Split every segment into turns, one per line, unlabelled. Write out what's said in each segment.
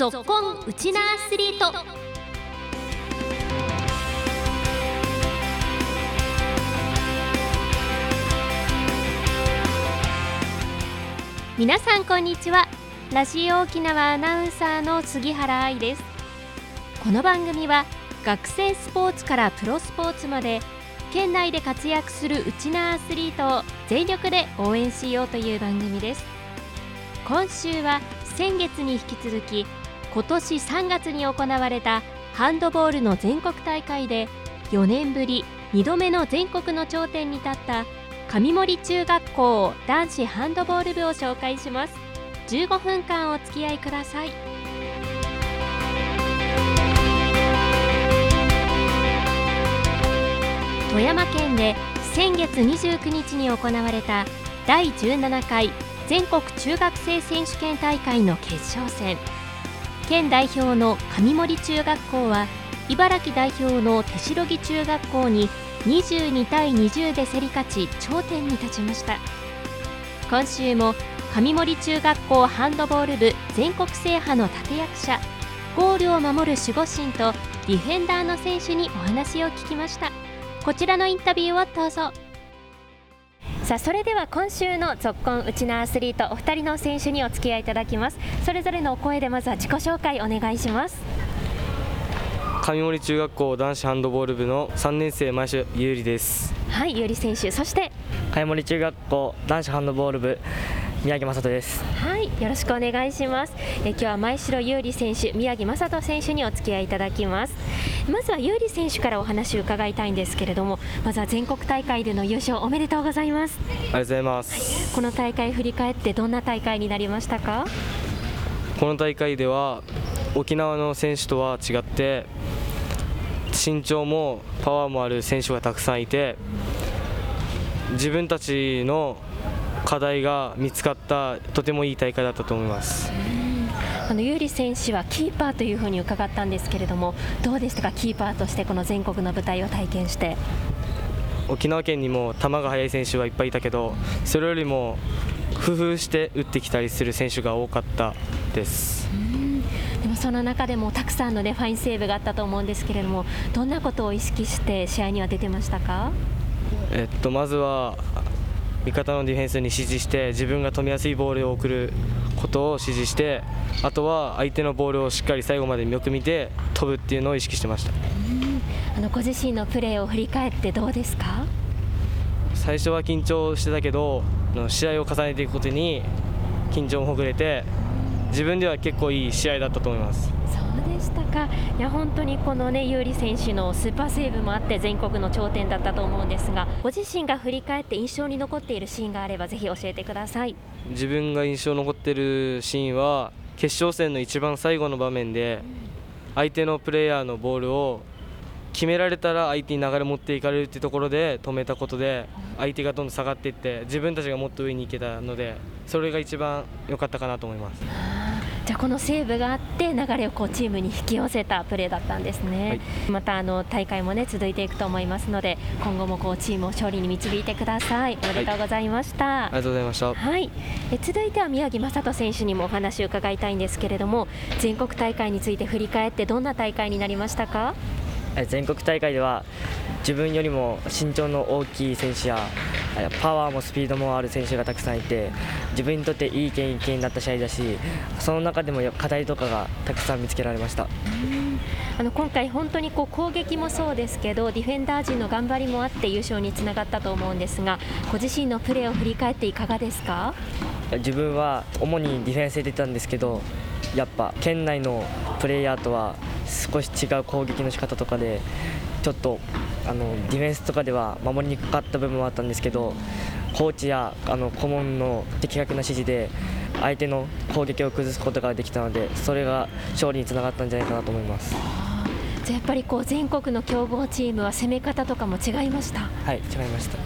ぞっこんウチナアスリート。皆さんこんにちは。ラジオ沖縄アナウンサーの杉原愛です。この番組は学生スポーツからプロスポーツまで県内で活躍するウチナアスリートを全力で応援しようという番組です。今週は先月に引き続き今年3月に行われたハンドボールの全国大会で4年ぶり2度目の全国の頂点に立った上森中学校男子ハンドボール部を紹介します。15分間お付き合いください。富山県で先月29日に行われた第17回全国中学生選手権大会の決勝戦。県代表の上森中学校は茨城代表の手代木中学校に22対20で競り勝ち頂点に立ちました。今週も上森中学校ハンドボール部全国制覇の立役者ゴールを守る守護神とディフェンダーの選手にお話を聞きました。こちらのインタビューをどうぞ。さあそれでは今週のぞっこんうちなアスリートお二人の選手にお付き合いいただきます。それぞれのお声でまずは自己紹介お願いします。
上森中学校男子ハンドボール部の3年生前州優里です。
はいゆり選手。そして
上森中学校男子ハンドボール部宮城雅人です。
はいよろしくお願いします。え今日は前城優里選手宮城雅人選手にお付き合いいただきます。まずは優里選手からお話を伺いたいんですけれどもまずは全国大会での優勝おめでとうございます。
ありがとうございます、
この大会振り返ってどんな大会になりましたか？
この大会では沖縄の選手とは違って身長もパワーもある選手がたくさんいて自分たちの課題が見つかったとてもいい大会だったと思います。
あの優里選手はキーパーというふうに伺ったんですけれどもどうでしたかキーパーとしてこの全国の舞台を体験して？
沖縄県にも球が速い選手はいっぱいいたけどそれよりも工夫して打ってきたりする選手が多かったです。
でもその中でもたくさんの、ね、ファインセーブがあったと思うんですけれどもどんなことを意識して試合には出てましたか？
えっと、まずは味方のディフェンスに指示して自分が止めやすいボールを送ることを指示してあとは相手のボールをしっかり最後までよく見て飛ぶっていうのを意識してました。
あのご自身のプレーを振り返ってどうですか？
最初は緊張してたけど試合を重ねていくことに緊張もほぐれて自分では結構いい試合だったと思います
したか。いや本当にこのね優里選手のスーパーセーブもあって全国の頂点だったと思うんですがご自身が振り返って印象に残っているシーンがあればぜひ教えてください。
自分が印象に残ってるシーンは決勝戦の一番最後の場面で相手のプレイヤーのボールを決められたら相手に流れ持っていかれるっていうところで止めたことで相手がどんどん下がっていって自分たちがもっと上に行けたのでそれが一番良かったかなと思います。
じゃあこのセーブがあって流れをこうチームに引き寄せたプレーだったんですね、
はい。
またあの大会もね続いていくと思いますので今後もこうチームを勝利に導いてください。おめでとうございました、
ありがとうございました。
はい、え続いては宮城雅人選手にもお話を伺いたいんですけれども全国大会について振り返ってどんな大会になりましたか？
え全国大会では自分よりも身長の大きい選手やえパワーもスピードもある選手がたくさんいて自分にとっていい経験になった試合だしその中でも課題とかがたくさん見つけられました。
あの今回、本当にこう攻撃もそうですけどディフェンダー陣の頑張りもあって優勝につながったと思うんですがご自身のプレーを振り返っていかがですか？
自分は主にディフェンスで出たんですけどやっぱ県内のプレイヤーとは少し違う攻撃の仕方とかでちょっとあのディフェンスとかでは守りにくかった部分はあったんですけどコーチやあの顧問の的確な指示で相手の攻撃を崩すことができたのでそれが勝利につながったんじゃないかなと思います。
じゃあやっぱりこう全国の強豪チームは攻め方とかも違いました？
はい違いました。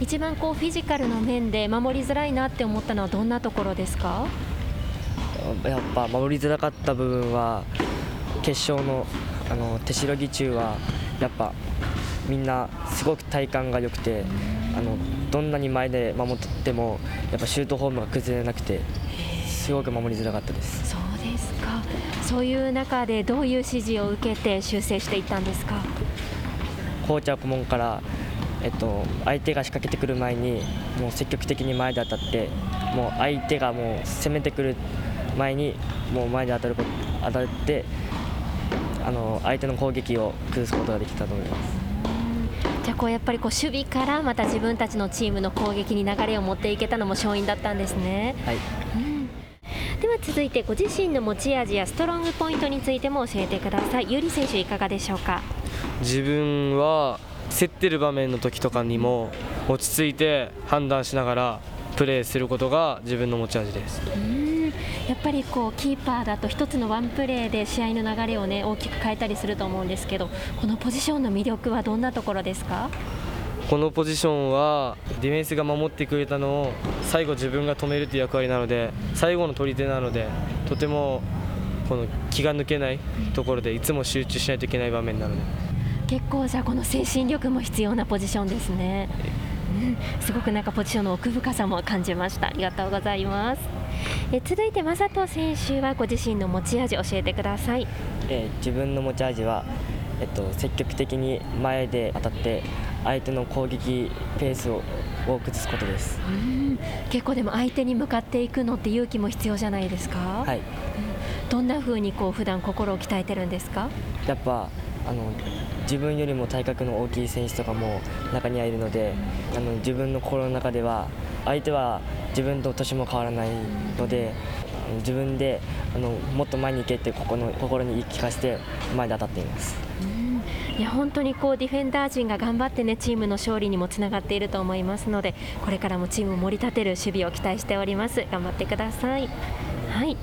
一番こうフィジカルの面で守りづらいなって思ったのはどんなところですか？
やっぱ守りづらかった部分は決勝のあの手代木中はやっぱみんなすごく体幹が良くてあのどんなに前で守ってもやっぱシュートフォームが崩れなくてすごく守りづらかったです。
そうですか。そういう中でどういう指示を受けて修正していったんですか？
コーチは顧問からえっと、相手が仕掛けてくる前にもう積極的に前で当たってもう相手がもう攻めてくる前にもう前で当たる当たってあの相手の攻撃を崩すことができたと思います。
じゃあこうやっぱりこう守備からまた自分たちのチームの攻撃に流れを持っていけたのも勝因だったんですね。
はい、
うんでは続いてご自身の持ち味やストロングポイントについても教えてください。ゆり選手いかがでしょうか？
自分は競ってる場面の時とかにも落ち着いて判断しながらプレーすることが自分の持ち味です。
やっぱりこうキーパーだと1つのワンプレーで試合の流れを、ね、大きく変えたりすると思うんですけどこのポジションの魅力はどんなところですか？
このポジションはディフェンスが守ってくれたのを最後自分が止めるという役割なので最後の取り手なのでとてもこの気が抜けないところでいつも集中しないといけない場面なので。
結構じゃあこの精神力も必要なポジションですね、うん、すごくなんかポジションの奥深さも感じました。ありがとうございますえ続いて正人選手はご自身の持ち味教えてください、
えー、自分の持ち味はえっと、積極的に前で当たって相手の攻撃ペースをを崩すことです。
結構でも相手に向かっていくのって勇気も必要じゃないですか、
はい、
どんな風にこう普段心を鍛えてるんですか？
やっぱあの自分よりも体格の大きい選手とかも中にはいるのであの自分の心の中では相手は自分と年も変わらないので自分であのもっと前に行けってここの心に言い聞かせて前で当たっています。
いや本当にこうディフェンダー陣が頑張ってねチームの勝利にもつながっていると思いますのでこれからもチームを盛り立てる守備を期待しております。頑張ってください。はい。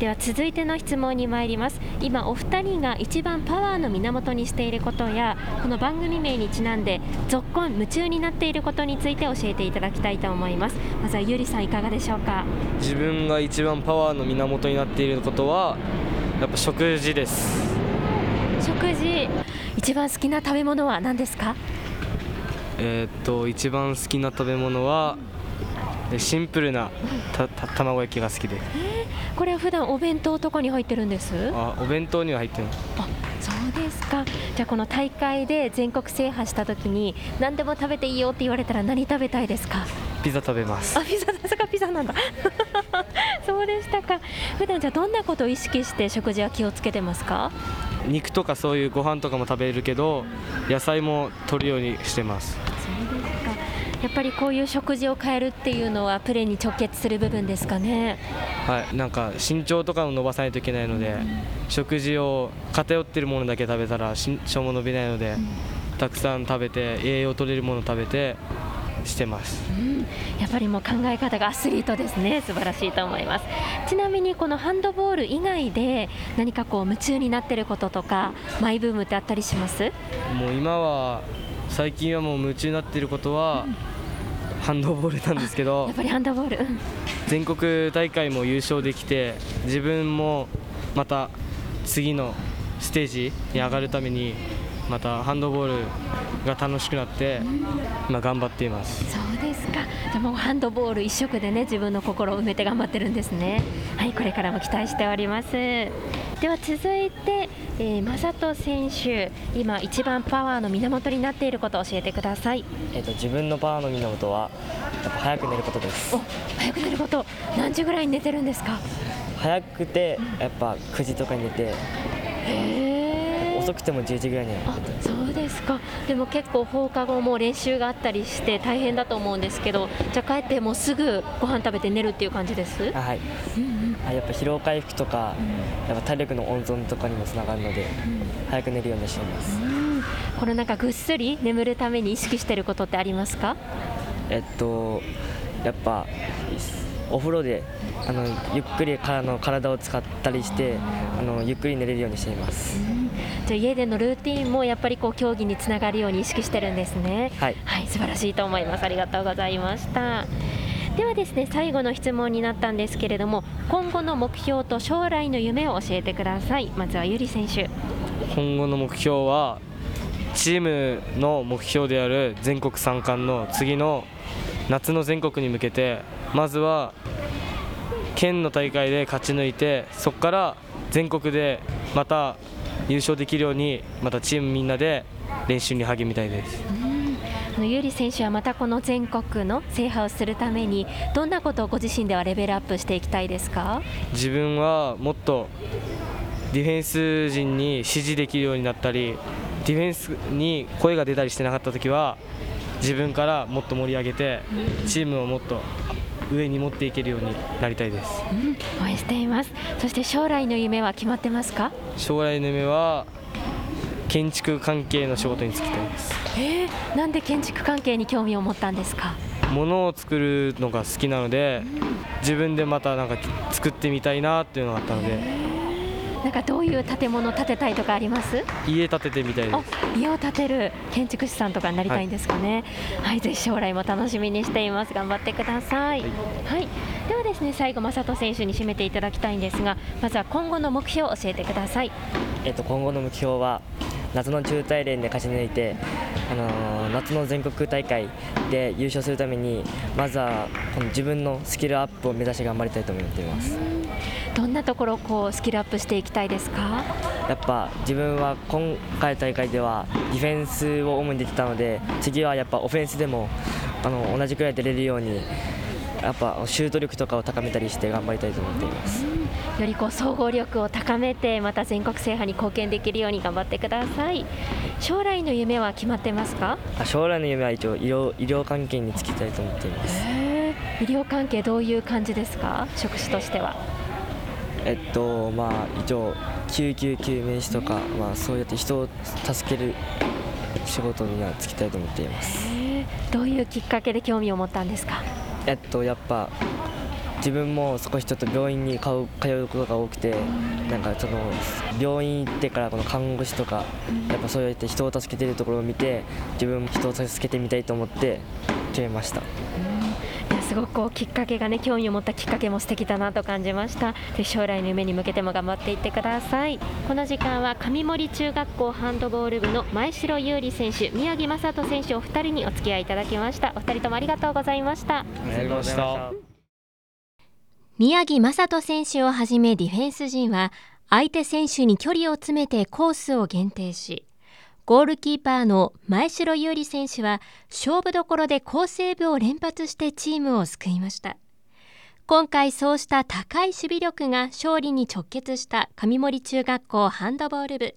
では続いての質問に参ります。今お二人が一番パワーの源にしていることやこの番組名にちなんで続婚夢中になっていることについて教えていただきたいと思います。まずはゆりさんいかがでしょうか？
自分が一番パワーの源になっていることはやっぱ食事です。
食事。一番好きな食べ物は何ですか？
えー、っと一番好きな食べ物はシンプルなたた卵焼きが好きで、
えー、これは普段お弁当とかに入ってるんです？
あお弁当には入ってる
あそうですか。じゃあこの大会で全国制覇した時に何でも食べていいよって言われたら何食べたいですか？
ピザ食べます。
あピザさかピザなんだ。そうでしたか。普段じゃあどんなことを意識して食事は気をつけてますか？
肉とかそういうご飯とかも食べるけど野菜も取るようにしてます
やっぱりこういう食事を変えるっていうのはプレーに直結する部分ですかね。
はい、なんか身長とかを伸ばさないといけないので、うん、食事を偏っているものだけ食べたら身長も伸びないので、うん、たくさん食べて栄養取れるものを食べてしてます、
うん、やっぱりもう考え方がアスリートですね。素晴らしいと思います。ちなみにこのハンドボール以外で何かこう夢中になってることとかマイブームってあったりします？
もう今は最近はもう夢中になっていることは、ハンドボールなんですけど
やっぱりハンドボール。
全国大会も優勝できて自分もまた次のステージに上がるためにまたハンドボールが楽しくなって今頑張っています。
そうですか。じゃもうハンドボール一色でね自分の心を埋めて頑張ってるんですね。はいこれからも期待しておりますでは続いて、えー、正人選手今一番パワーの源になっていることを教えてください。
えっ、ー、と自分のパワーの源はやっぱ早く寝ることです。
お早く寝ること。何時ぐらいに寝てるんですか？
早くてやっぱ9時とかに寝てへえ遅くても10時ぐらいには。
そうですか。でも結構放課後も練習があったりして大変だと思うんですけどじゃあ帰ってもうすぐご飯食べて寝るっていう感じです？
あはい、うんうん、やっぱ疲労回復とか、うん、やっぱ体力の温存とかにもつながるので、うん、早く寝るようにしています、うん、
このなんかぐっすり眠るために意識してることってありますか？
えっとやっぱお風呂であのゆっくりからの体を使ったりしてあのゆっくり寝れるようにしています、
じゃ家でのルーティンもやっぱりこう競技につながるように意識してるんですね。
はい、
はい、素晴らしいと思います。ありがとうございました。ではですね最後の質問になったんですけれども今後の目標と将来の夢を教えてください。まずはゆり選手。
今後の目標はチームの目標である全国3冠の次の夏の全国に向けてまずは県の大会で勝ち抜いてそこから全国でまた優勝できるようにまたチームみんなで練習に励みたいです。
あの有利選手はまたこの全国の制覇をするためにどんなことをご自身ではレベルアップしていきたいですか？
自分はもっとディフェンス陣に指示できるようになったりディフェンスに声が出たりしてなかった時は自分からもっと盛り上げてチームをもっと上に持っていけるようになりたいです。
応援しています。そして将来の夢は決まってますか？
将来の夢は建築関係の仕事に就きたいです。
えー、なんで建築関係に興味を持ったんですか？
物を作るのが好きなので自分でまたなんか作ってみたいなっていうのがあったので
なんかどういう建物を建てたいとかあります？
家建ててみたいです。
家を建てる建築士さんとかになりたいんですかね。はい、はい、ぜひ将来も楽しみにしています。頑張ってください、はい、はい、ではですね最後正人選手に締めていただきたいんですがまずは今後の目標を教えてください。
えっと今後の目標は夏の中大連で勝ち抜いて、あのー、夏の全国大会で優勝するためにまずはこの自分のスキルアップを目指して頑張りたいと思っています
どんなところをこうスキルアップしていきたいですか？
やっぱ自分は今回大会ではディフェンスを主に出てたので次はやっぱオフェンスでもあの同じくらい出れるようにやっぱシュート力とかを高めたりして頑張りたいと思っています。
よりこう総合力を高めてまた全国制覇に貢献できるように頑張ってください。将来の夢は決まってますか？
将来の夢は一応医療医療関係に就きたいと思っています。
医療関係どういう感じですか？職種としては
えっとまあ一応救急救命士とか、まあ、そうやって人を助ける仕事には就きたいと思っています。
どういうきっかけで興味を持ったんですか？
えっとやっぱ自分も少しちょっと病院に通うことが多くてなんかその病院行ってからこの看護師とかやっぱそうやって人を助けてるところを見て自分も人を助けてみたいと思って決めました。
すごくこうきっかけがね興味を持ったきっかけも素敵だなと感じました。で将来の夢に向けても頑張っていってください。この時間は上森中学校ハンドボール部の前城優里選手宮城雅人選手お二人にお付き合いいただきました。お二人ともありがとうございました。あ
りがとうございました。
宮城雅人選手をはじめディフェンス陣は相手選手に距離を詰めてコースを限定しゴールキーパーの前城優里選手は勝負どころで好セーブを連発してチームを救いました。今回そうした高い守備力が勝利に直結した上森中学校ハンドボール部。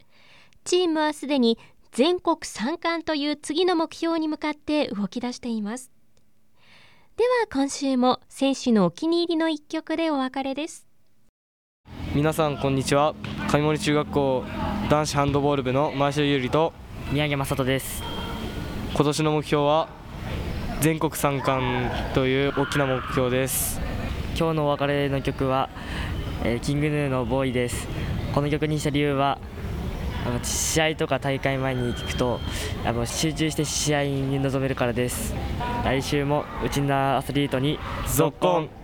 チームはすでに全国3冠という次の目標に向かって動き出しています。では今週も選手のお気に入りの一曲でお別れです。
皆さんこんにちは。上森中学校男子ハンドボール部の前城優里と
宮城雅人です。
今年の目標は全国三冠という大きな目標です。
今日のお別れの曲は、えー、キングヌーのボーイです。この曲にした理由は試合とか大会前に聞くとあの集中して試合に臨めるからです。来週も内なアスリートに
ぞっこん